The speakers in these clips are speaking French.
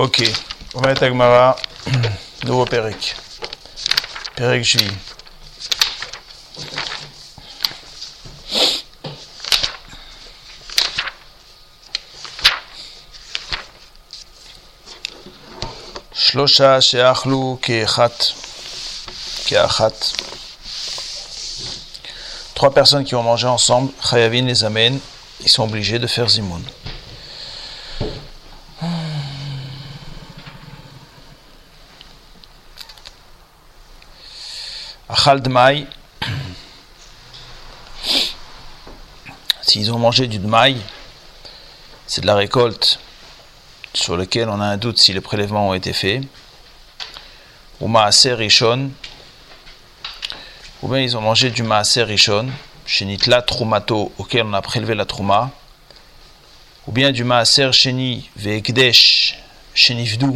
Ok, אומרת הגמרא, nouveau פרק, פרק שביעי. שלושה שאכלו כאחת, כאחת. Trois personnes qui ont mangé ensemble, Chayavin les amène, ils sont obligés de faire zimoun. S'ils ont mangé du Dmaï, c'est de la récolte sur laquelle on a un doute si les prélèvements ont été faits. Ou Maaser Rishon, ou bien ils ont mangé du Maaser Rishon, Shenitla Trumato, auquel on a prélevé la Trouma, ou bien du Maaser Sheni Veekdesh Shenifdu,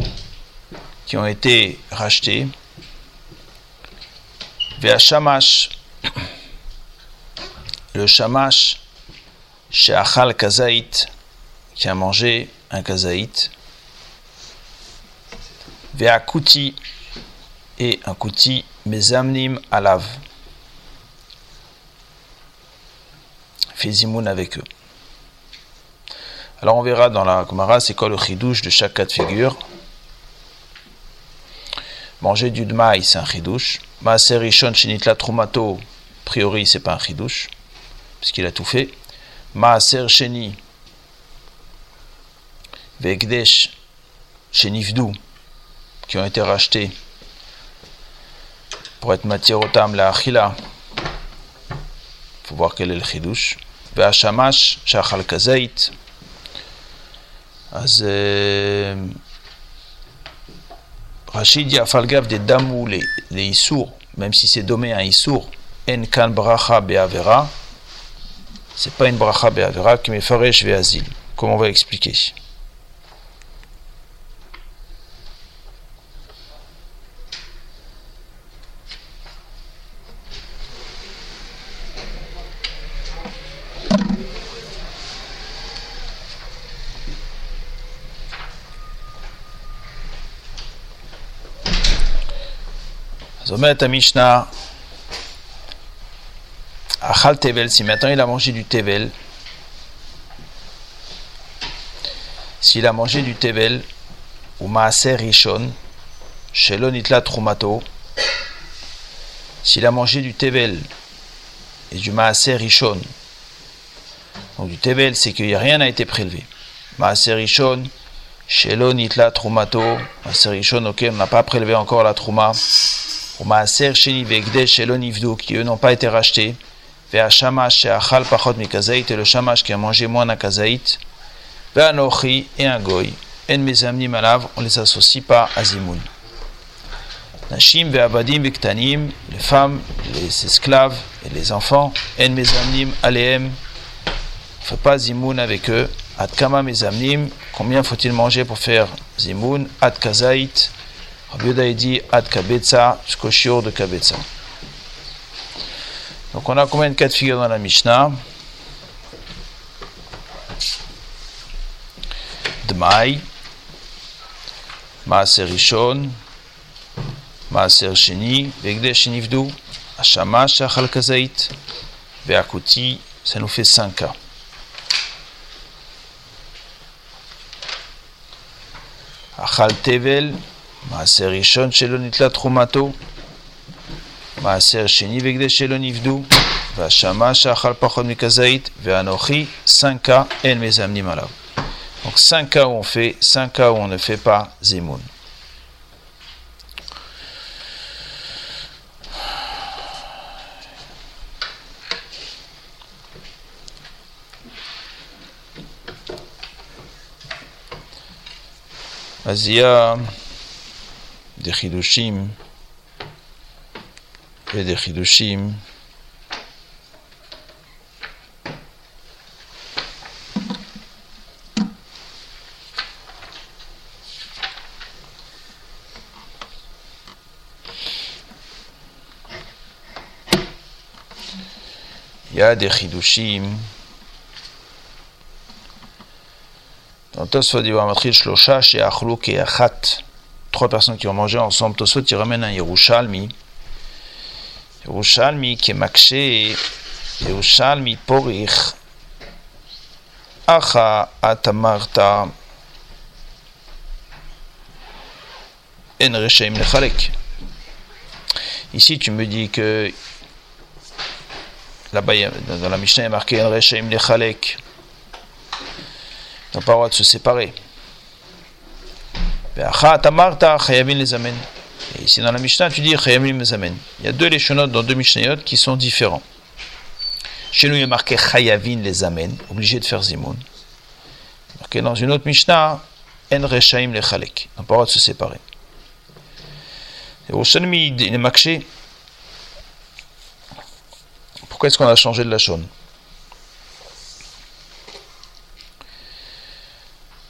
qui ont été rachetés. Veashamash, le Shamash, chez Achal Kazaït, qui a mangé un kazaït. Veakuti et un kuti mezamnim alav. Fait zimoun avec eux. Alors on verra dans la Gemara c'est quoi le chidouche de chaque cas de figure. Manger du dmaï c'est un chidouche. Maaser rishon shenitla trumato, a priori c'est pas un chidouche, puisqu'il a tout fait. Maaser sheni Vegdesh chez Nifdou, qui ont été rachetés pour être matière au tam la achila. Il faut voir quel est le chidouche. Ve'ashamash shachal kazait. אז Rachid dit Afalgav des damou les, les issour, même si c'est dommé un issour, en kan bracha be'avera, c'est pas une bracha be'avera qui me faresh ve'azil, comme on va expliquer? Zomet Mishnah, Achal Tevel, si maintenant il a mangé du Tevel, s'il a mangé du Tevel, ou Maaser Rishon, Shelon Itla Trumato, s'il a mangé du Tevel et du Maaser Rishon, donc du Tevel, c'est que rien n'a été prélevé. Maaser Rishon, Shelon Itla Trumato, Maaser Rishon, ok, on n'a pas prélevé encore la Truma ou Maaser Sheni Vegdesh Elon qui eux n'ont pas été rachetés, Ve'ashamash She'achal Pachot Mikazait, et le Shamash qui a mangé moins d'un Kazait, Ve'anochi et un Goy, En Mezamnim Alav, on les associe pas à Zimoun. Nashim Ve'abadim Viktanim, les femmes, les esclaves et les enfants, En Mezamnim Aleem, ne fait pas Zimoun avec eux, Ad Kama Mezamnim, combien faut-il manger pour faire Zimoun, Ad Kazait, Rabbi dit Ad Kabetza jusqu'au de Kabetza. Donc on a combien de cas de figure dans la Mishnah? Dmai, Maaser Rishon, Maaser Sheni, Vegdesh Nivdu, Shachal Kazait, Veakuti, ça nous fait 5 cas. Achal Tevel, מעשר ראשון שלא נתלה תחומתו, מעשר שני והקדש שלא נפדו, והשמה שאכל פחות מכזית, ואנוכי, 5 cas, אין מזמנים עליו. Donc 5 cas où on fait, 5 cas où on ne fait pas zimoun. אז il y a des chidushim et des chidushim il y Trois personnes qui ont mangé ensemble. Tosfot, il ramène un Yerushalmi. Yerushalmi qui est Makshe. Yerushalmi Porich. Acha Atamarta. En Reshaim Lechalek. Ici, tu me dis que là-bas, dans la Mishnah, il a marqué En Reshaim Lechalek. Ils n'ont pas le droit de se séparer. Et ici dans la Mishnah, tu dis Chayamim Mezamen. Il y a deux Leshonot dans deux Mishnayot qui sont différents. Chez nous, il y a marqué Chayavin les Amen, obligé de faire Zimoun. Marqué dans une autre Mishnah, En Reshaim les Chalek. Ils n'ont pas le droit de se séparer. Et au Shalmi, il est. Pourquoi est-ce qu'on a changé de la chaune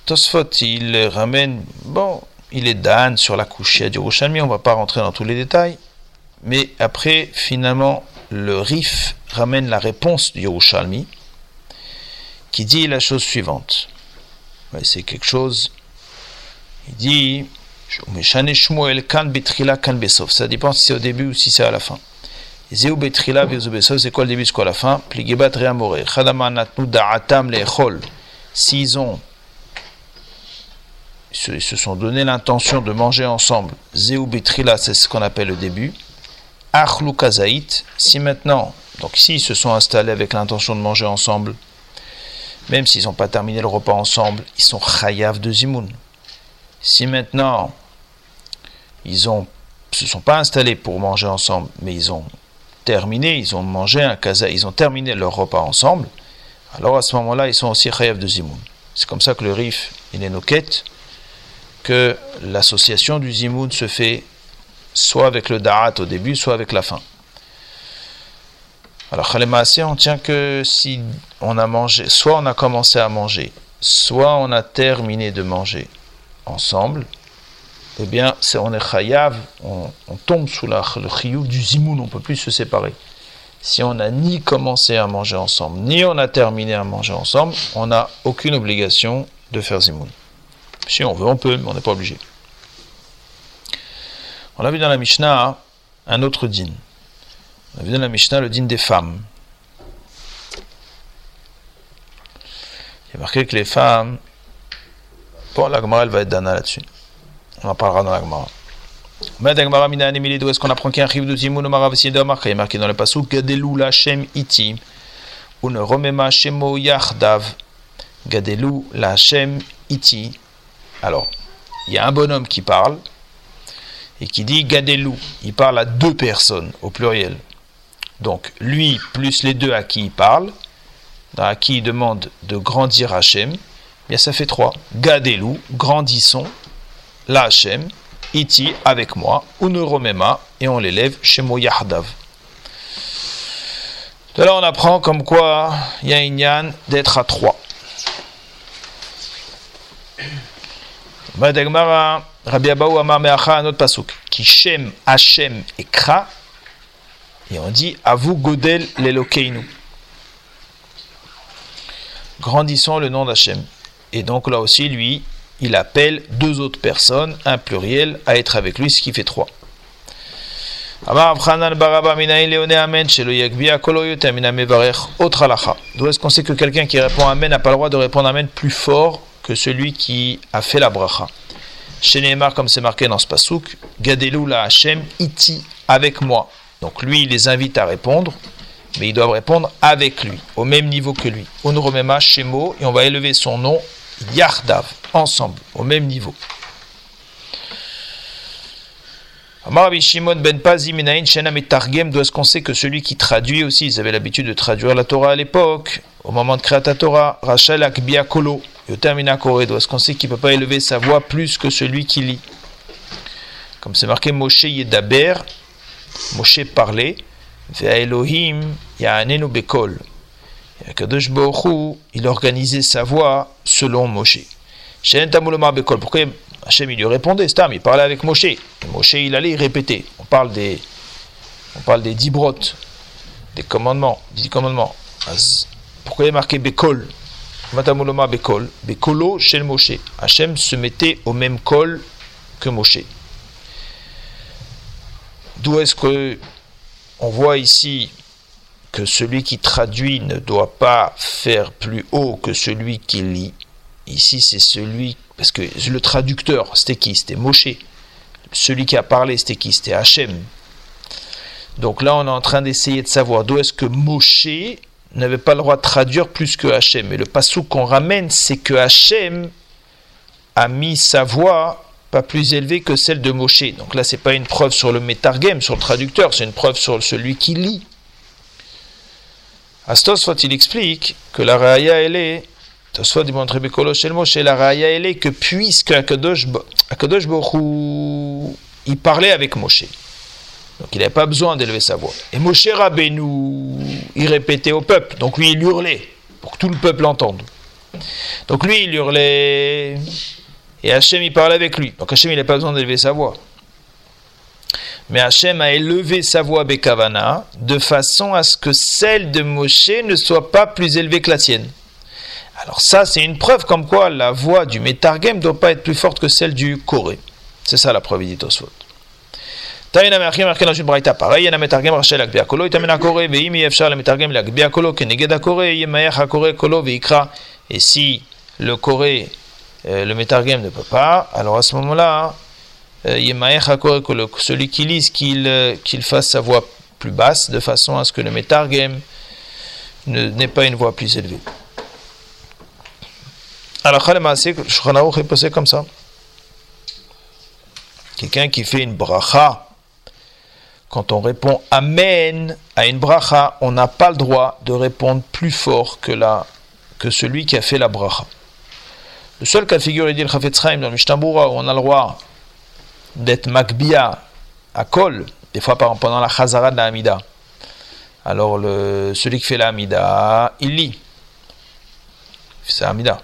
Tosfot, il ramène, bon, il est Dan sur la couchée du on ne va pas rentrer dans tous les détails, mais après, finalement, le Rif ramène la réponse du Yerushalmi, qui dit la chose suivante. C'est quelque chose, il dit, ça dépend si c'est au début ou si c'est à la fin. c'est quoi le début, c'est quoi la fin? S'ils ont ils se sont donné l'intention de manger ensemble. Zéou Betrila, c'est ce qu'on appelle le début. Achlou Kazaït, si maintenant, donc ici ils se sont installés avec l'intention de manger ensemble, même s'ils n'ont pas terminé le repas ensemble, ils sont chayav de Zimoun. Si maintenant ils ne se sont pas installés pour manger ensemble, mais ils ont terminé, ils ont mangé un kaza, ils ont terminé leur repas ensemble, alors à ce moment-là, ils sont aussi chayav de Zimoun. C'est comme ça que le rif, il est noquette que l'association du zimoun se fait soit avec le da'at au début, soit avec la fin. Alors, Khalémassé, on tient que si on a mangé, soit on a commencé à manger, soit on a terminé de manger ensemble, eh bien, c'est, on est chayav, on, tombe sous le chiyou du zimoun, on ne peut plus se séparer. Si on n'a ni commencé à manger ensemble, ni on a terminé à manger ensemble, on n'a aucune obligation de faire zimoun. Si on veut, on peut, mais on n'est pas obligé. On a vu dans la Mishnah un autre din. On a vu dans la Mishnah le din des femmes. Il y a marqué que les femmes. Bon, la Gemara, elle va être dana là-dessus. On en parlera dans la Gemara. Mais la Gemara, d'où est-ce qu'on apprend qu'il y a un chiv de Zimoun ou Marav Il a marqué dans le passage Gadelou la Shem iti. Ou ne remema Shemo Yachdav. Gadelou la Shem iti. Alors, il y a un bonhomme qui parle et qui dit Gadelou. Il parle à deux personnes au pluriel. Donc, lui plus les deux à qui il parle, à qui il demande de grandir Hachem, eh bien ça fait trois. Gadelou, grandissons, la Hachem, iti avec moi, uneromema, et on l'élève chez Moyahdav. De là, on apprend comme quoi il y a une d'être à trois. Rabbi Abaou Amar Meacha, un pasuk. Qui Shem, Hashem et Kra. Et on dit vous Godel l'Elokeinu. Grandissons le nom d'Hachem. Et donc là aussi, lui, il appelle deux autres personnes, un pluriel, à être avec lui, ce qui fait trois. D'où est-ce qu'on sait que quelqu'un qui répond Amen n'a pas le droit de répondre Amen plus fort que celui qui a fait la bracha. Chez Neymar, comme c'est marqué dans ce pasouk, Gadelou la Hashem, iti, avec moi. Donc lui, il les invite à répondre, mais ils doivent répondre avec lui, au même niveau que lui. Onuromema Shemo, et on va élever son nom, Yardav, ensemble, au même niveau. Rabbi ben Pazi Shenam et Targem, doit ce qu'on sait que celui qui traduit aussi, ils avaient l'habitude de traduire la Torah à l'époque, au moment de créer la Torah, Rachel Akbia Kolo, Yotamina Kore, doit ce qu'on sait qu'il ne peut pas élever sa voix plus que celui qui lit? Comme c'est marqué Moshe Yedaber, Moshe parlait, Elohim Ya'anenu Bekol. Kadosh il organisait sa voix selon Moshe. Bekol. Pourquoi Hachem il lui répondait, Stam, il parlait avec Moshe. Moshe il allait répéter. On parle des, on parle des dix brottes, des commandements, dix commandements. Pourquoi il est marqué Bekol? Matamuloma Bekol, Bekolo Shel Moshe. Hachem se mettait au même col que Moshe. D'où est-ce que on voit ici que celui qui traduit ne doit pas faire plus haut que celui qui lit? Ici, c'est celui, parce que le traducteur, c'était qui? C'était Moshe. Celui qui a parlé, c'était qui? C'était Hachem. Donc là, on est en train d'essayer de savoir d'où est-ce que Moshe n'avait pas le droit de traduire plus que Hachem. Et le passou qu'on ramène, c'est que Hachem a mis sa voix pas plus élevée que celle de Moshe. Donc là, c'est pas une preuve sur le métargème, sur le traducteur, c'est une preuve sur celui qui lit. Astos, il explique que la raya, elle est, Bekolo chez Moshe, la raya, elle est que puisque Akadosh, Akadosh il parlait avec Moshe. Donc il n'avait pas besoin d'élever sa voix. Et Moshe Rabbeinu, il répétait au peuple. Donc lui, il hurlait pour que tout le peuple entende. Donc lui, il hurlait. Et Hachem, il parlait avec lui. Donc Hachem, il n'a pas besoin d'élever sa voix. Mais Hachem a élevé sa voix Bekavana de façon à ce que celle de Moshe ne soit pas plus élevée que la tienne. Alors ça, c'est une preuve comme quoi la voix du Metargem ne doit pas être plus forte que celle du Corée. C'est ça la preuve, dit Tosfot. תאין המאחים מאחים לשון ברייתא פרי אין המתרגם רשאי להגביה קולו יתאמן הקורא ואם אי אפשר למתרגם להגביה קולו כנגד הקורא ימייח הקורא קולו ויקרא et si le Corée euh, le Metargem ne peut pas alors à ce moment-là celui qui lise qu'il qu'il fasse sa voix plus basse de façon à ce que le Metargem n'ait pas une voix plus élevée alors je est posé comme ça quelqu'un qui fait une bracha quand on répond Amen à une bracha, on n'a pas le droit de répondre plus fort que, la, que celui qui a fait la bracha. Le seul cas de figure, il dit le Chafetz dans le où on a le droit d'être makbia à kol, des fois pendant la chazara de la Hamida. Alors, le, celui qui fait la Hamida, il lit. C'est Hamida.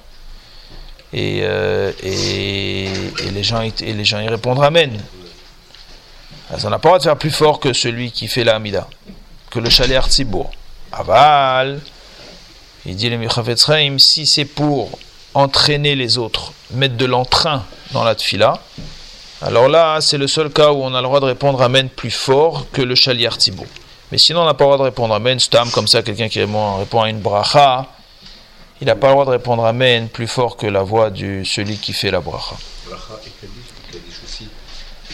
Et, euh, et, et, les gens, et les gens y répondent Amen. Ça n'a pas le droit de faire plus fort que celui qui fait la Hamida, que le chalet Artsibour. Aval, il dit le si c'est pour entraîner les autres, mettre de l'entrain dans la tfila, alors là, c'est le seul cas où on a le droit de répondre Amen plus fort que le chalet Artsibour. Mais sinon, on n'a pas le droit de répondre Amen, stam, comme ça, quelqu'un qui répond à une bracha, il n'a pas le droit de répondre Amen plus fort que la voix de celui qui fait la bracha.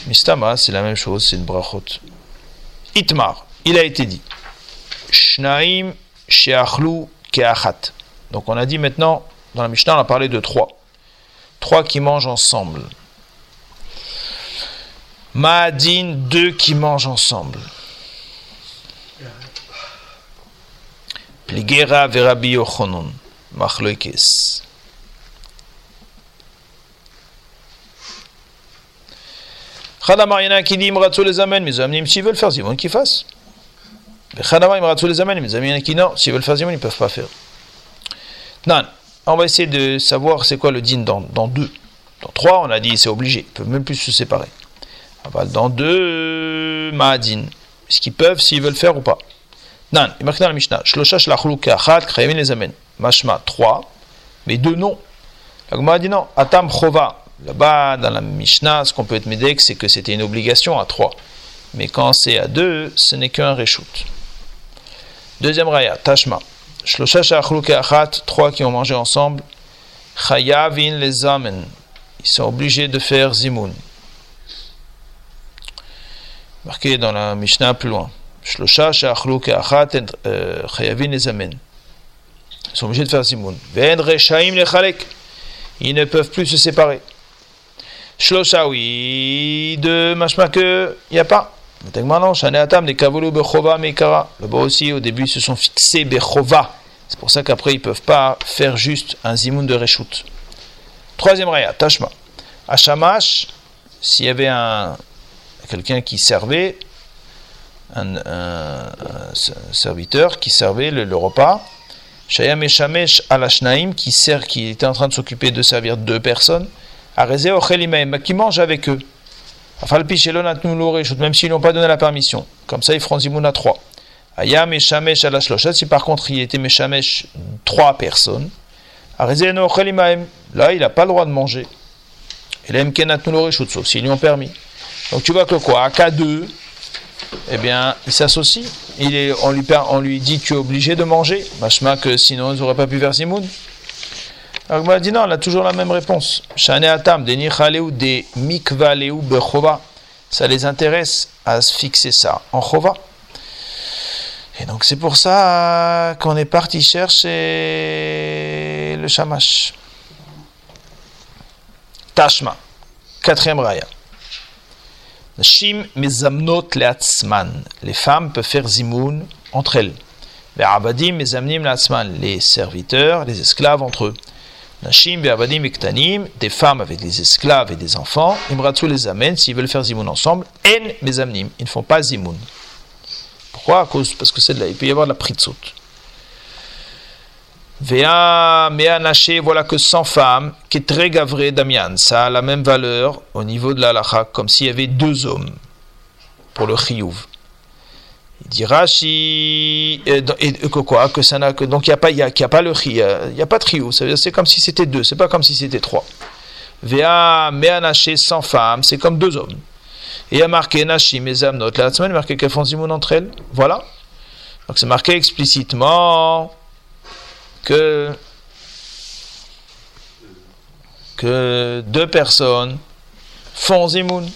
Mistama, c'est la même chose, c'est une brachot. Itmar, il a été dit. Shnaim sheachlu keachat. Donc on a dit maintenant, dans la Mishnah, on a parlé de trois. Trois qui mangent ensemble. Ma'adin, deux qui mangent ensemble. Pligera verabi yochonon. Khadamar, il y en a qui dit Imratsu les amène, mes amis, s'ils veulent faire Zimon, qu'ils fassent. Khadamar, Imratsu les amène, mes amis, il y en a qui non, s'ils veulent faire ils ne peuvent pas faire. Non, on va essayer de savoir c'est quoi le din dans, dans deux. Dans trois, on a dit c'est obligé, ils peuvent même plus se séparer. Dans deux, Ma'adin, est-ce qu'ils peuvent s'ils veulent faire ou pas? Non, il marque dans la Mishnah, Shlosha Shlachlu Kachat, Krayavin les amène. Mashma, trois, mais deux non. La Gemara dit non, Atam Chova, Là-bas, dans la Mishnah, ce qu'on peut être c'est que c'était une obligation à trois. Mais quand c'est à deux, ce n'est qu'un reshoot. Deuxième raya, Tashma. Trois qui ont mangé ensemble. Chayavin les amen. Ils sont obligés de faire zimoun. Marqué dans la Mishnah plus loin. Euh, chayavin les amen. Ils sont obligés de faire zimoun. Ils ne peuvent plus se séparer. Shlosha, oui, de machma que il n'y a pas. Là-bas aussi, au début, ils se sont fixés Bechova. C'est pour ça qu'après, ils ne peuvent pas faire juste un zimoun de Reshut. Troisième raya, Tashma. À Shamash, s'il y avait un, quelqu'un qui servait, un, serviteur qui servait le, repas, Shayam et Shamesh Alashnaim, qui, sert, qui était en train de s'occuper de servir deux personnes, qui mangent avec eux. Même s'ils n'ont pas donné la permission. Comme ça, ils feront Zimoun à trois. Ayam et Shamesh à la Si par contre il était Meshamesh trois personnes, Là, il n'a pas le droit de manger. Et l'aime sauf s'ils lui ont permis. Donc tu vois que quoi? À K2, eh bien, il s'associe. Il on, lui, on lui dit tu es obligé de manger. Machma que sinon ils n'auraient pas pu faire Zimoun. Alors il dit non, elle a toujours la même réponse. Bechova. Ça les intéresse à se fixer ça en Chova. Et donc c'est pour ça qu'on est parti chercher le Shamash. Tashma, quatrième raya. Shim mezamnot leatzman. Les femmes peuvent faire zimoun entre elles. Abadim mezamnim. Les serviteurs, les esclaves entre eux. Nashim be'abadim ektanim. Des femmes avec des esclaves et des enfants. Imratsu les amène s'ils veulent faire zimoun ensemble. En mezamnim. Ils ne font pas zimoun. Pourquoi? Cause, parce que c'est de là, il peut y avoir de la pritzot. Vea mea naché, voilà que 100 femmes, qui est très gavré Damian, ça a la même valeur au niveau de la lacha, comme s'il y avait deux hommes pour le chiyuv. Il dit Rashi, et, que quoi Que ça n'a que donc il n'y a pas il y a, pas le il y a pas de chiyuv, c'est comme si c'était deux, c'est pas comme si c'était trois. Vea mea naché 100 femmes, c'est comme deux hommes. Et y a marqué Nashim et Zamnot, la semaine marqué qu'elles font zimoun entre elles. Voilà. Donc c'est marqué explicitement que, que deux personnes font zimoun.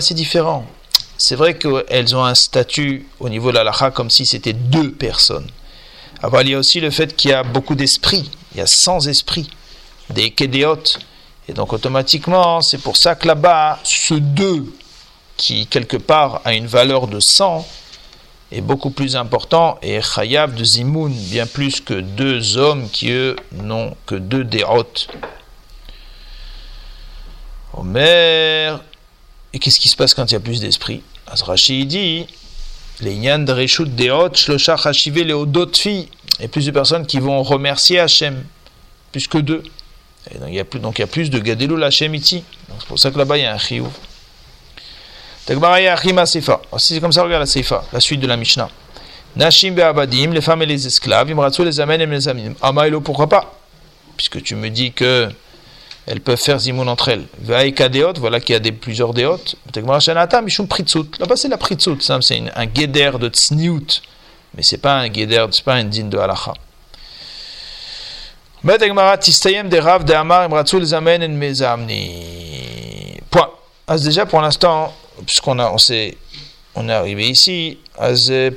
C'est différent. C'est vrai qu'elles ont un statut au niveau de la lacha comme si c'était deux personnes. Alors, il y a aussi le fait qu'il y a beaucoup d'esprits. Il y a 100 esprits, des kédéot. Et donc automatiquement, c'est pour ça que là-bas, ce deux qui quelque part a une valeur de 100, est beaucoup plus important et Chayav de Zimoun bien plus que deux hommes qui eux n'ont que deux dérotes. Omer, et qu'est-ce qui se passe quand il y a plus d'esprit? Azrachi dit les Nyan de Reshut Deot, Shlosha Hashive Leodotfi, et plus de personnes qui vont remercier Hachem, plus que deux. Et donc il y a plus, de Gadelul Hachem iti. C'est pour ça que là-bas il y a un Chiyuv. C'est comme ça, regarde la Seifa, la suite de la Mishnah. Nashim be'abadim, les femmes et les esclaves, Imratsu les amènent et les amènent. Amaïlo, pourquoi pas? Puisque tu me dis que elles peuvent faire zimoun entre elles. Ve'aika deot, voilà qu'il y a des, plusieurs deot. Là-bas, c'est la pritsut, c'est un guéder de tsniout. Mais c'est pas un guéder, c'est pas un din de halacha. Point. déjà pour l'instant, puisqu'on a, on, on est arrivé ici,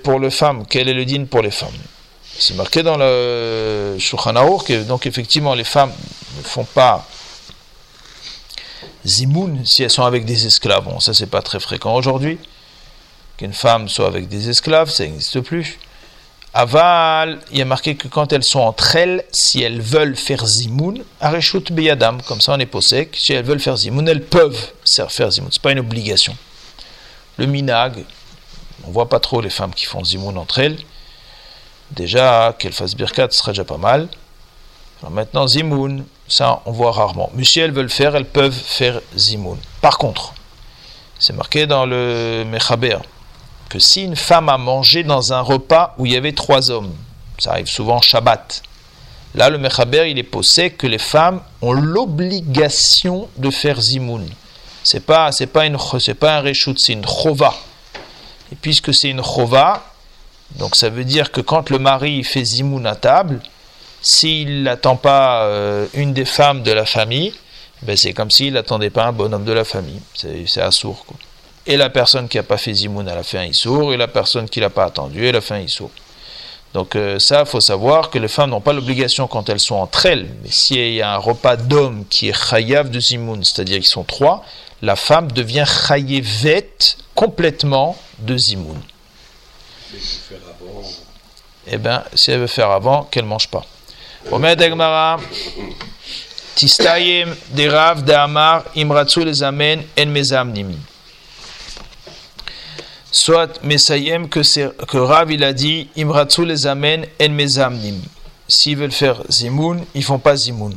pour les femmes, quel est le din pour les femmes? C'est marqué dans le Shulchan que donc effectivement les femmes ne font pas zimoun si elles sont avec des esclaves. Bon, ça c'est pas très fréquent aujourd'hui. Qu'une femme soit avec des esclaves, ça n'existe plus. Aval, il y a marqué que quand elles sont entre elles, si elles veulent faire zimoun, areshut beyadam, comme ça on est posek, si elles veulent faire zimoun, elles peuvent faire zimoun, c'est pas une obligation. Le minag, on voit pas trop les femmes qui font zimoun entre elles. Déjà, qu'elles fassent birkat, ce serait déjà pas mal. maintenant, zimoun, ça, on voit rarement. Mais si elles veulent faire, elles peuvent faire zimoun. Par contre, c'est marqué dans le Mechaber que si une femme a mangé dans un repas où il y avait trois hommes, ça arrive souvent Shabbat, là le Mechaber il est posé que les femmes ont l'obligation de faire zimoun. C'est pas pas pas un reshoot, c'est une chova. Et puisque c'est une chova, donc ça veut dire que quand le mari fait zimoun à table, s'il n'attend pas euh, une des femmes de la famille, ben c'est comme s'il n'attendait pas un bonhomme de la famille. C'est assourd. Quoi. Et la personne qui n'a pas fait zimoun, elle a fait un issour, et la personne qui l'a pas attendu, elle a fait un issour. Donc euh, ça, il faut savoir que les femmes n'ont pas l'obligation quand elles sont entre elles, mais s'il y a un repas d'hommes qui est chayav de zimoun, c'est-à-dire qu'ils sont trois, la femme devient chayevet complètement de zimoun. Eh bien, si elle veut faire avant, qu'elle ne mange pas. Omer Dagmara, Tistayim derav de Amar imratsu les amen en mezamnim. Soit Mesayem que, Rav il a dit imratsu les amen en mezamnim. S'ils veulent faire zimoun, ils font pas zimoun.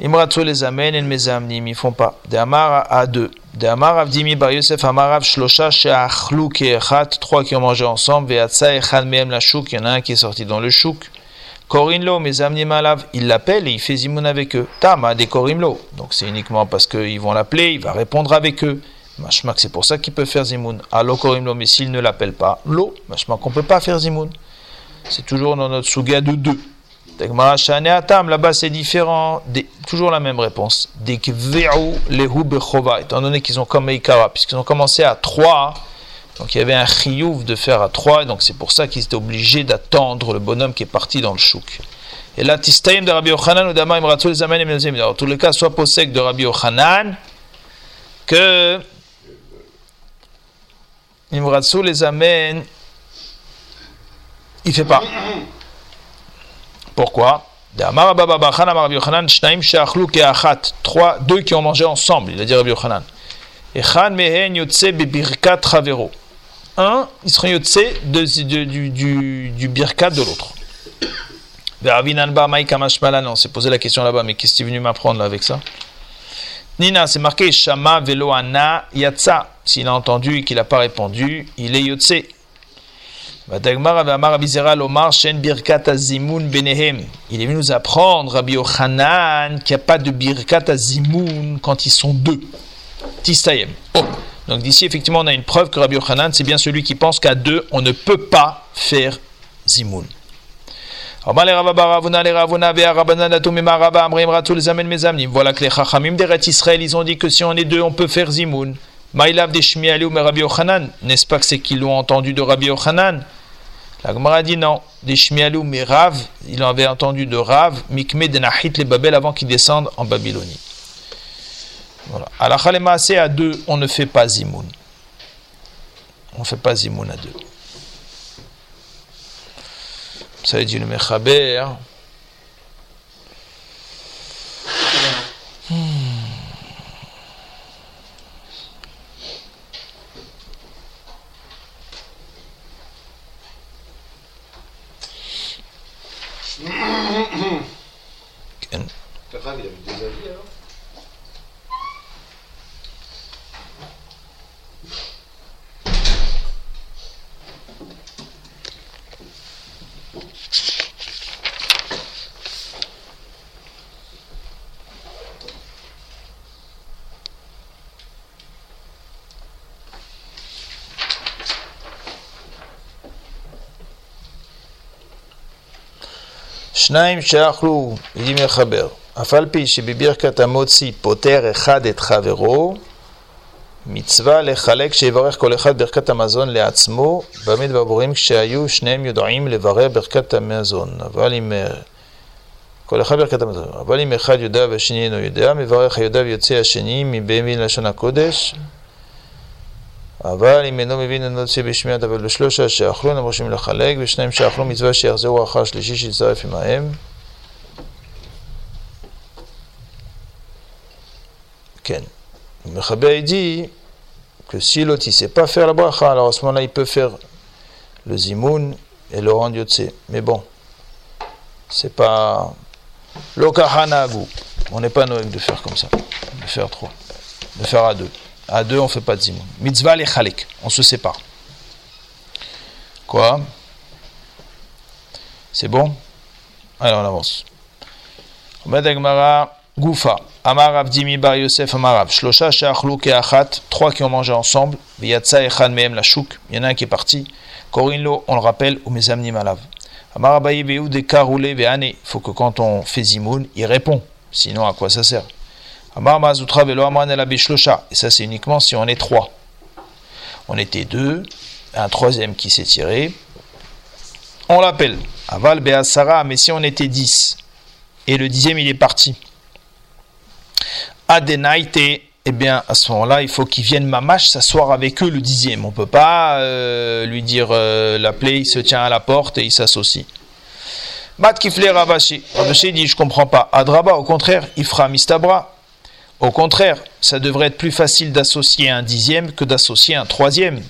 Imratsu les amène et mezamnim, ils font pas. De Amar à deux. De Amar Avdimi Bar Yosef Amarav Shlosha Sheachlu Keechat, trois qui ont mangé ensemble, Veatsa Echad Mehem la Chouk, il y en a un qui est sorti dans le Chouk. Korinlo, mezamnim alav, il l'appelle et il fait zimoun avec eux. Tama des Korimlo. Donc c'est uniquement parce qu'ils vont l'appeler, il va répondre avec eux. Machmak, c'est pour ça qu'il peut faire zimoun. Allo Korimlo, mais s'il ne l'appelle pas, lo, machmak, on ne peut pas faire zimoun. C'est toujours dans notre souga de deux. Là-bas, c'est différent. toujours la même réponse. Étant donné qu'ils ont comme puisqu'ils ont commencé à 3, donc il y avait un chiyuv de faire à 3, donc c'est pour ça qu'ils étaient obligés d'attendre le bonhomme qui est parti dans le chouk. Et là, Tistaim de Rabbi Yochanan ou Dama Imratsu les amène et Dans tous les cas, soit possède de Rabbi Yochanan que Imratsu les amène, il fait pas. Pourquoi? Trois, deux qui ont mangé ensemble, il a dit Rabbi Yochanan. Un, ils seront yotse du, du, du birkat de l'autre. On s'est posé la question là-bas, mais qu'est-ce qui est venu m'apprendre là avec ça? Nina, c'est marqué Shama Veloana Yatsa. S'il a entendu et qu'il n'a pas répondu, il est yotse. Il est venu nous apprendre, Rabbi Yochanan, qu'il n'y a pas de birkat azimoun quand ils sont deux. Tistayem. Oh. Donc d'ici, effectivement, on a une preuve que Rabbi Yochanan, c'est bien celui qui pense qu'à deux, on ne peut pas faire zimoun. Voilà que les chachamim des Israël, ils ont dit que si on est deux, on peut faire zimoun. Maïlav des ou Rabbi Yochanan, n'est-ce pas que c'est qu'ils l'ont entendu de Rabbi Yochanan? La Gemara dit non, des mais Rav, il en avait entendu de Rav, Mikme de Nahit les Babel avant qu'ils descendent en Babylonie. À la à deux, on ne fait pas zimoun. On ne fait pas zimoun à deux. Ça dire le Mechaber. שניים שאכלו, יודעים לחבר, אף על פי שבברכת המוציא פוטר אחד את חברו, מצווה לחלק שיברך כל אחד ברכת המזון לעצמו, במה דבורים כשהיו שניהם יודעים לברך ברכת המזון. אבל אם כל אחד ברכת המזון. אבל אם אחד יודע והשני אינו יודע, מברך היודע ויוצא השני מבהמין לשון הקודש. אבל אם אינו מבין אינו יוצא בשמיעת אבל בשלושה שאכלו הם רושמים לחלק, ושניים שאכלו מצווה שיחזרו אחר שלישי שיצטרף עמהם. כן. Mechaber dit que si l'autre ne sait pas faire la bracha, alors à ce moment-là il peut faire le zimoun et le rendre yotse. Mais bon, c'est pas l'okahanagu. On n'est pas noël de faire comme ça, de faire trois, de faire à deux. À deux, on ne fait pas de zimoun. Mitzvah les chalik, on se sépare. Quoi? C'est bon? Alors on avance. Goufa, Amar Avdimi Bar Yosef Amarav, Shlosha Sheachlu Keachat, trois qui ont mangé ensemble, Viyatsa Echan Mehem la Chouk, il y en a un qui est parti, Korinlo, on le rappelle, ou Mezamni Malav. Amar Abaye Veane, il faut que quand on fait Zimoun, il répond, sinon à quoi ça sert? Et ça c'est uniquement si on est trois. On était deux, un troisième qui s'est tiré, on l'appelle, Aval Beasara, mais si on était dix, et le dixième il est parti. Adenaite, eh bien, à ce moment-là, il faut qu'il vienne mamash s'asseoir avec eux le dixième. On ne peut pas euh, lui dire euh, l'appeler, il se tient à la porte et il s'associe. Mat kifle Ravashi. Ravashi dit Je comprends pas. Adraba, au contraire, il fera mistabra. Au contraire, ça devrait être plus facile d'associer un dixième que d'associer un troisième.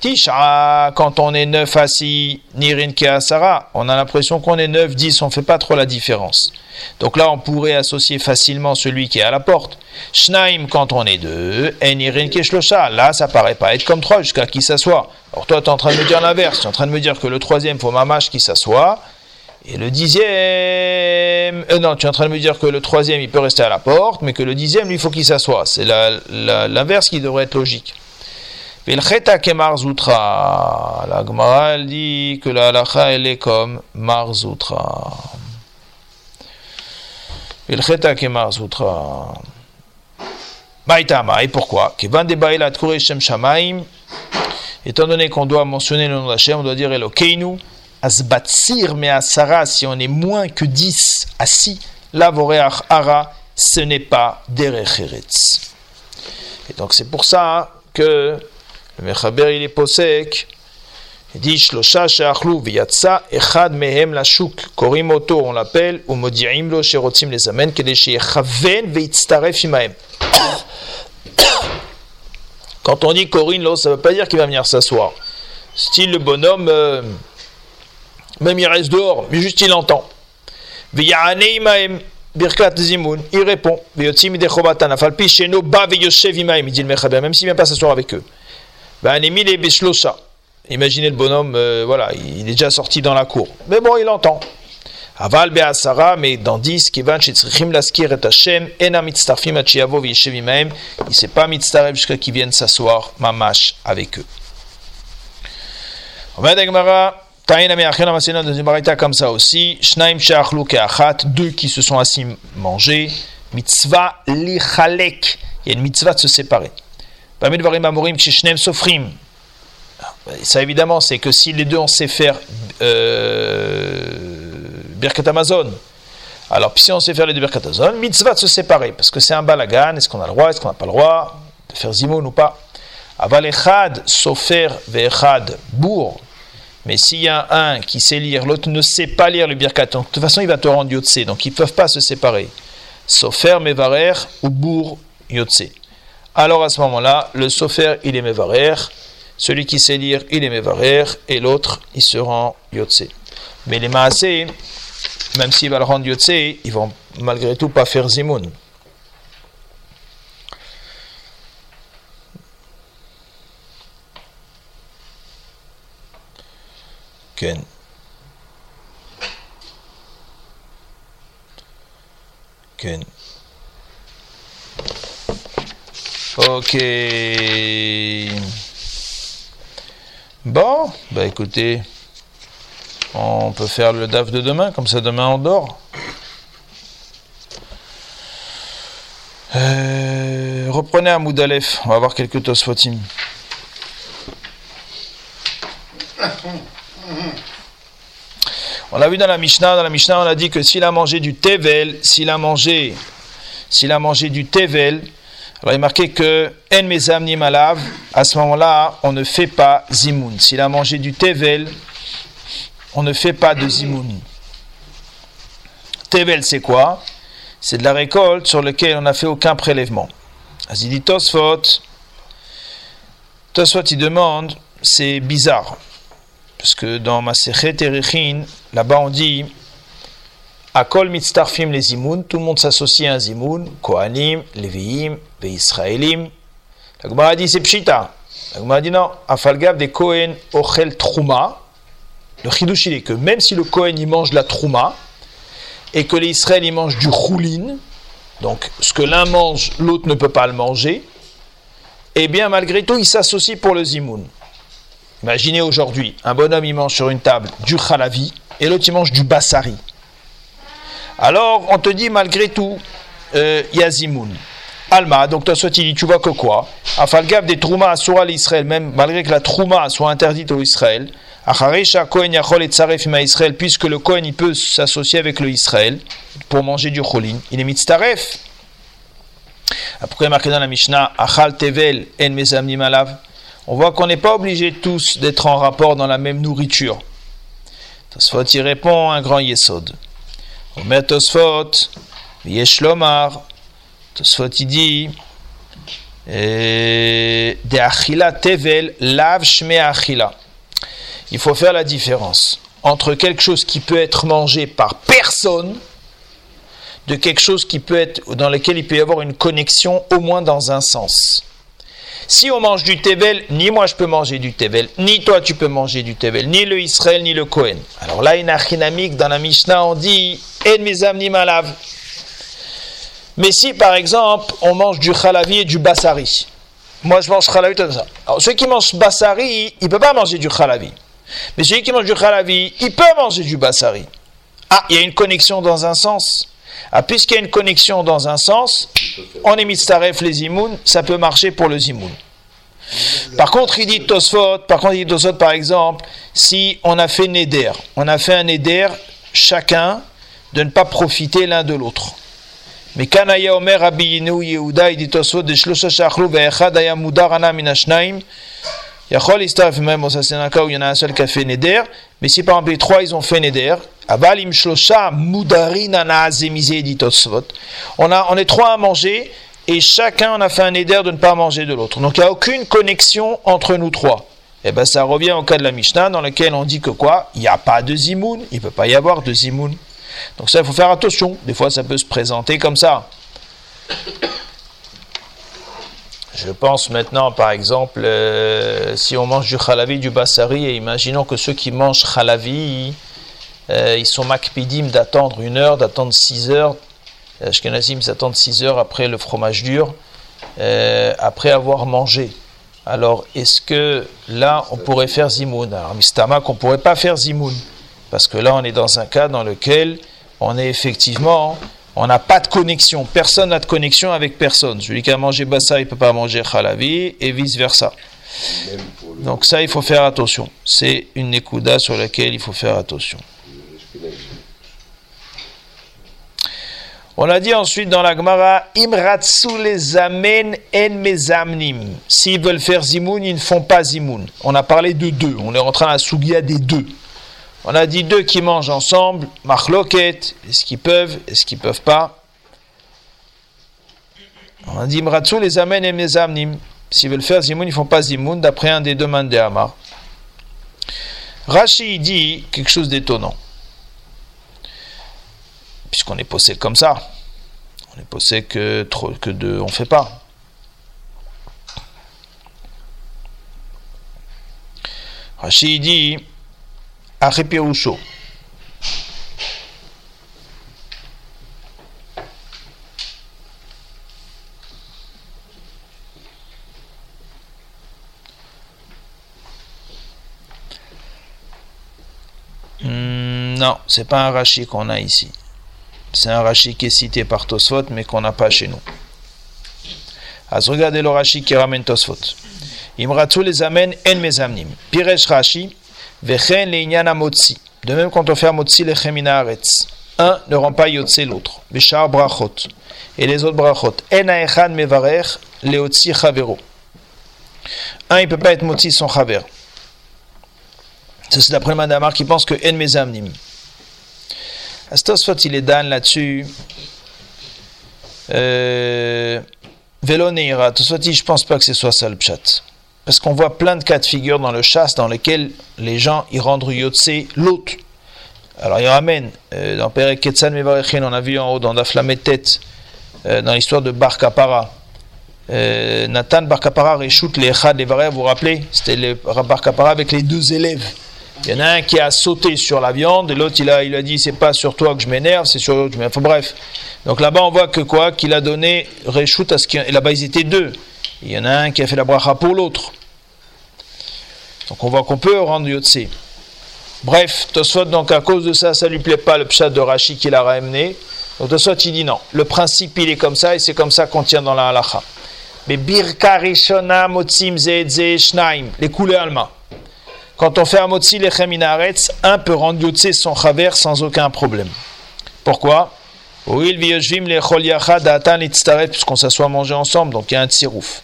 Tisha, quand on est neuf assis, Nirin Asara, on a l'impression qu'on est neuf, dix, on ne fait pas trop la différence. Donc là, on pourrait associer facilement celui qui est à la porte. Shnaim, quand on est deux, et Nirin Keshlosha, là, ça paraît pas être comme trois jusqu'à qui s'assoit. Alors toi, tu es en train de me dire l'inverse, tu es en train de me dire que le troisième, faut mamache qui s'assoit, et le dixième, euh, non, tu es en train de me dire que le troisième, il peut rester à la porte, mais que le dixième, lui, il faut qu'il s'assoie. C'est l'inverse qui devrait être logique. Vilcheta ke marzoutra. La Gemara dit que la halacha elle est comme marzoutra. Vilcheta ke marzoutra. Maïtama. Et pourquoi? Étant donné qu'on doit mentionner le nom d'Hachem, on doit dire Elokeinu. Asbatsir me asara. Si on est moins que 10 assis, la voreach ara, ce n'est pas derecheretz. Et donc c'est pour ça que le Mechaber il est posek. Il dit Shlosha she'achlu v'yatsa echad mehem lashuk. Korim oto, on l'appelle, ou modi'im lo sherotzim les amen, kede she'echaven ve'itztaref imahem. Quand on dit Corinne, ça ne veut pas dire qu'il va venir s'asseoir. Style le bonhomme, euh, même il reste dehors, mais juste il entend. Birkat Zimoun, il répond, il dit le Mechaber, même s'il vient pas s'asseoir avec eux. Imaginez le bonhomme, euh, voilà, il est déjà sorti dans la cour. Mais bon, il entend. Aval be'asara, mais dans 10, kivan shetzrichim laskir et Hashem, ena mitztarfim achiavo v'yeshev imahem, il ne s'est pas mitztarev jusqu'à qu'ils viennent s'asseoir, mamash, avec eux. On va dans une barita comme ça aussi, shnaim ke'achat, deux qui se sont assis manger, mitzvah lichalek, il y a une mitzvah de se séparer. Ça évidemment, c'est que si les deux on sait faire euh, Birkat Amazon, alors si on sait faire les deux Birkat Amazon, mitzvah de se séparer, parce que c'est un balagan, est-ce qu'on a le droit, est-ce qu'on n'a pas le droit de faire zimoun ou pas? Aval echad, sofer ve'echad, bourg. Mais s'il y a un qui sait lire, l'autre ne sait pas lire le Birkat, de toute façon il va te rendre yotse, donc ils ne peuvent pas se séparer. Sofer mevarer ou bourg yotse alors à ce moment-là, le sofer, il est mevarer, celui qui sait lire, il est mevarer, et l'autre, il se rend yotse. Mais les maasé, même s'il va le rendre yotse, ils vont malgré tout pas faire zimoun. Ken. Ken. Ok. Bon, bah écoutez, on peut faire le DAF de demain, comme ça demain on dort. Euh, reprenez un Moudalef, on va voir quelques Tosfotim. On l'a vu dans la Mishnah, dans la Mishnah on a dit que s'il a mangé du Tevel, s'il a mangé, s'il a mangé du Tevel, alors il est marqué que En Mezam ni à ce moment-là, on ne fait pas Zimoun. S'il a mangé du Tevel, on ne fait pas de Zimoun. Tevel, c'est quoi? C'est de la récolte sur laquelle on n'a fait aucun prélèvement. Azidi Tosfot, Tosfot il demande, c'est bizarre. Parce que dans Masechet Erichin, là-bas on dit Akol mitztarfim les zimoun, tout le monde s'associe à un zimoun, Kohanim, Leviim, Israélim. La Gemara dit c'est pshita. La Gemara dit non, afalgav des Kohen ochel trouma. Le chidouch il est que même si le Kohen il mange la trouma et que les Israël ils mangent du choulin, donc ce que l'un mange, l'autre ne peut pas le manger, eh bien malgré tout il s'associe pour le zimoun. Imaginez aujourd'hui, un bonhomme il sur une table du khalavi et l'autre il mange du bassari. Alors, on te dit malgré tout, euh, Yazimoun. Alma, donc toi, soit il dit, tu vois que quoi? Afalgav des Trouma Asura l'Israël, même malgré que la Trouma soit interdite au Israël, Kohen Yachol et Israël, puisque le Kohen il peut s'associer avec le Israël pour manger du Cholin, il est mitzaref. Après marqué dans la Mishnah, Achal Tevel En Mezam Nimalav, on voit qu'on n'est pas obligé tous d'être en rapport dans la même nourriture. Tosfot y répond un grand Yesod. Omer Tosfot, Yesh Lomar, Tosfot il dit de achila tevel lav achila. Il faut faire la différence entre quelque chose qui peut être mangé par personne de quelque chose qui peut être dans lequel il peut y avoir une connexion au moins dans un sens. Si on mange du tevel, ni moi je peux manger du tevel, ni toi tu peux manger du tevel, ni le Israël, ni le Kohen. Alors là, une achinamique dans la Mishnah, on dit mes ni malav. Mais si par exemple on mange du khalavi et du basari, moi je mange khalavi tout ça. Alors ceux qui mangent basari, il ne peut pas manger du khalavi. Mais celui qui mange du khalavi, il peut manger du basari. Ah, il y a une connexion dans un sens. Ah, puisqu'il y a une connexion dans un sens, on est mitzaref les imouns, ça peut marcher pour le zimoun. Par contre, il dit Tosfot, par contre, il dit Tosfot, par exemple, si on a fait Neder, on a fait un Neder, chacun, de ne pas profiter l'un de l'autre. Mais si par exemple les trois ils ont fait Neder, Avalim on, est trois à manger, et chacun on a fait un éder de ne pas manger de l'autre. Donc il n'y a aucune connexion entre nous trois. Et eh bien ça revient au cas de la Mishnah dans lequel on dit que quoi? Il n'y a pas de zimoun, il ne peut pas y avoir de zimoun. Donc ça, il faut faire attention. Des fois, ça peut se présenter comme ça. Je pense maintenant, par exemple, euh, si on mange du khalavi, du bassari, et imaginons que ceux qui mangent khalavi, euh, ils sont makpidim d'attendre une heure, d'attendre six heures. Ashkenazim, ils attendent six heures après le fromage dur, euh, après avoir mangé. Alors, est-ce que là, on pourrait faire zimoun? Alors, mistamak, on ne pourrait pas faire zimoun. Parce que là, on est dans un cas dans lequel on est effectivement on n'a pas de connexion. Personne n'a de connexion avec personne. Celui qui a mangé bassa, il ne peut pas manger khalavi, et vice-versa. Donc ça, il faut faire attention. C'est une nekuda sur laquelle il faut faire attention. On a dit ensuite dans la Gemara, Imratsu les amen en mezamnim. S'ils veulent faire zimoun, ils ne font pas zimoun. On a parlé de deux. On est rentré dans la sougia des deux. On a dit deux qui mangent ensemble, machloket, est-ce qu'ils peuvent, est-ce qu'ils peuvent pas On a dit Mratsu les amène et mezamnim. S'ils veulent faire zimoun, ils font pas zimoun, d'après un des deux mandéamar. Rashi dit quelque chose d'étonnant. Puisqu'on est posé comme ça. On est posé que, trop, que deux, on fait pas. Rashi dit Arrepiroucho. Hmm, non, c'est pas un rachis qu'on a ici. C'est un rachis qui est cité par Tosfot, mais qu'on n'a pas chez nous. Az regardez le rachis qui ramène Tosfot. Imratsu les amène en mezamnim. Piresh rachi, vechen motzi. De même quand on fait motzi lechem aretz. Un ne rend pas yotze l'autre. Bishar brachot. Et les autres brachot. En aechad mevarech leotzi chavero. Un, il ne peut pas être motzi son chaver. C'est d'après le Madamar qui pense que en mezamnim. Astosfot, il est dan là-dessus. Euh, Vélo Neira, je pense pas que ce soit ça le pchat. Parce qu'on voit plein de cas de figure dans le chasse dans lesquels les gens y rendent Yotse l'autre. Alors il ramène, euh, dans Père Ketsan Mevarechin, on a vu en haut dans tête euh, dans l'histoire de Bar Kapara. Euh, Nathan Bar Kapara réchoute les Echad les vous vous rappelez? C'était le Bar Kapara avec les deux élèves. Il y en a un qui a sauté sur la viande, et l'autre il a, il a dit c'est pas sur toi que je m'énerve, c'est sur l'autre que je m'énerve. bref. Donc là-bas on voit que quoi? Qu'il a donné réchoute à ce qu'il et là-bas ils étaient deux. Il y en a un qui a fait la bracha pour l'autre. Donc on voit qu'on peut rendre Yotse. Bref, Tosfot, donc à cause de ça, ça lui plaît pas le pshat de Rashi qu'il a ramené. Donc Tosfot, il dit non. Le principe, il est comme ça et c'est comme ça qu'on tient dans la halacha. Mais birka rishona motzim shnaim, les couleurs alma. Quand on fait un motzi lechem inaretz, un peut rendre Yotse son chaver sans aucun problème. Pourquoi? Puisqu'on s'assoit manger ensemble, donc il y a un tsirouf.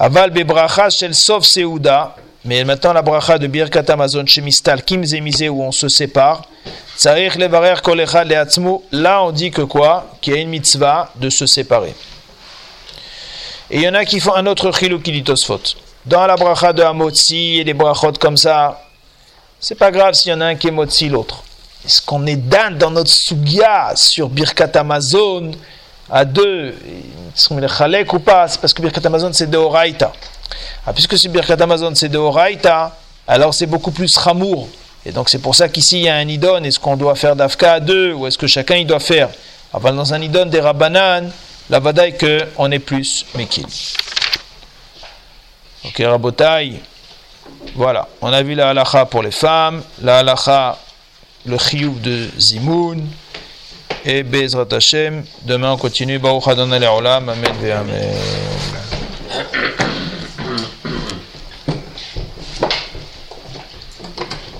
Aval bebracha shel sof seuda, mais maintenant la bracha de Birkat Amazon chez Mistal, Kim Zemizé, où on se sépare. Tsarich levarer kol echad leatzmu, là on dit que quoi? Qu'il y a une mitzvah de se séparer. Et il y en a qui font un autre chilou qui dit Tosfot. Dans la bracha de Hamotzi et les brachot comme ça, c'est pas grave s'il y en a un qui est Motzi, l'autre. Est-ce qu'on est dan dans notre sugia sur Birkat Amazon à deux est ou pas C'est parce que Birkat Amazon c'est de Horaïta. Ah, puisque c'est Birkat Amazon c'est de Horaïta, alors c'est beaucoup plus Ramour. Et donc c'est pour ça qu'ici il y a un idon. Est-ce qu'on doit faire d'Afka à deux ou est-ce que chacun il doit faire? Avant dans un idon des Rabbanan, la vada est qu'on est plus Mekil. Ok, Rabotai. Voilà, on a vu la halacha pour les femmes, la halacha, le chiyuv de Zimoun, et Bezrat Hashem. Demain on continue. Baruch Adonai Amen ve Amen.